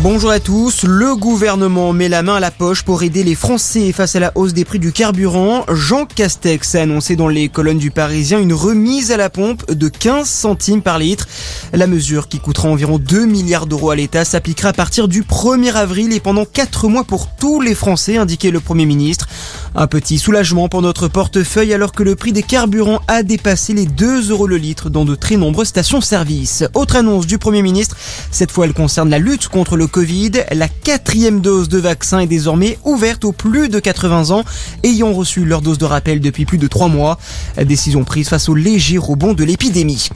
Bonjour à tous. Le gouvernement met la main à la poche pour aider les Français face à la hausse des prix du carburant. Jean Castex a annoncé dans les colonnes du Parisien une remise à la pompe de 15 centimes par litre. La mesure qui coûtera environ 2 milliards d'euros à l'État s'appliquera à partir du 1er avril et pendant 4 mois pour tous les Français, indiquait le Premier ministre. Un petit soulagement pour notre portefeuille alors que le prix des carburants a dépassé les 2 euros le litre dans de très nombreuses stations-service. Autre annonce du Premier ministre, cette fois elle concerne la lutte contre le Covid. La quatrième dose de vaccin est désormais ouverte aux plus de 80 ans ayant reçu leur dose de rappel depuis plus de 3 mois. Décision prise face au léger rebond de l'épidémie.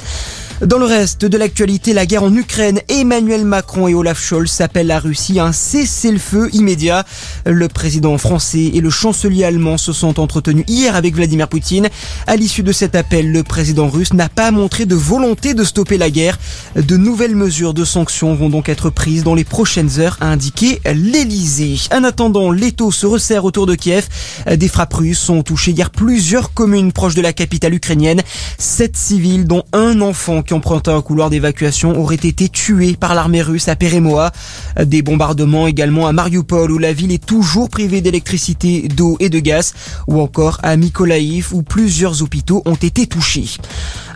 Dans le reste de l'actualité, la guerre en Ukraine, Emmanuel Macron et Olaf Scholz appellent la Russie à un cessez-le-feu immédiat. Le président français et le chancelier allemand se sont entretenus hier avec Vladimir Poutine. À l'issue de cet appel, le président russe n'a pas montré de volonté de stopper la guerre. De nouvelles mesures de sanctions vont donc être prises dans les prochaines heures, a indiqué l'Elysée. En attendant, l'étau se resserre autour de Kiev. Des frappes russes ont touché hier plusieurs communes proches de la capitale ukrainienne. Sept civils, dont un enfant qui un couloir d'évacuation auraient été tués par l'armée russe à Peremoa. Des bombardements également à Mariupol où la ville est toujours privée d'électricité, d'eau et de gaz ou encore à Mykolaïv où plusieurs hôpitaux ont été touchés.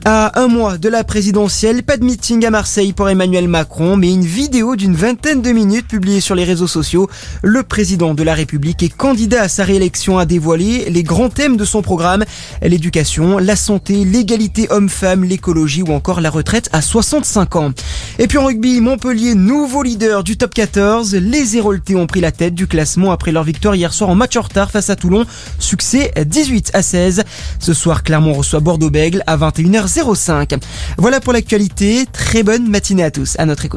À un mois de la présidentielle, pas de meeting à Marseille pour Emmanuel Macron, mais une vidéo d'une vingtaine de minutes publiée sur les réseaux sociaux. Le président de la République et candidat à sa réélection a dévoilé les grands thèmes de son programme, l'éducation, la santé, l'égalité homme-femme, l'écologie ou encore la retraite à 65 ans. Et puis en rugby, Montpellier, nouveau leader du top 14. Les Héroltés ont pris la tête du classement après leur victoire hier soir en match en retard face à Toulon. Succès 18 à 16. Ce soir, Clermont reçoit Bordeaux-Bègle à 21h05. Voilà pour l'actualité. Très bonne matinée à tous. À notre écoute.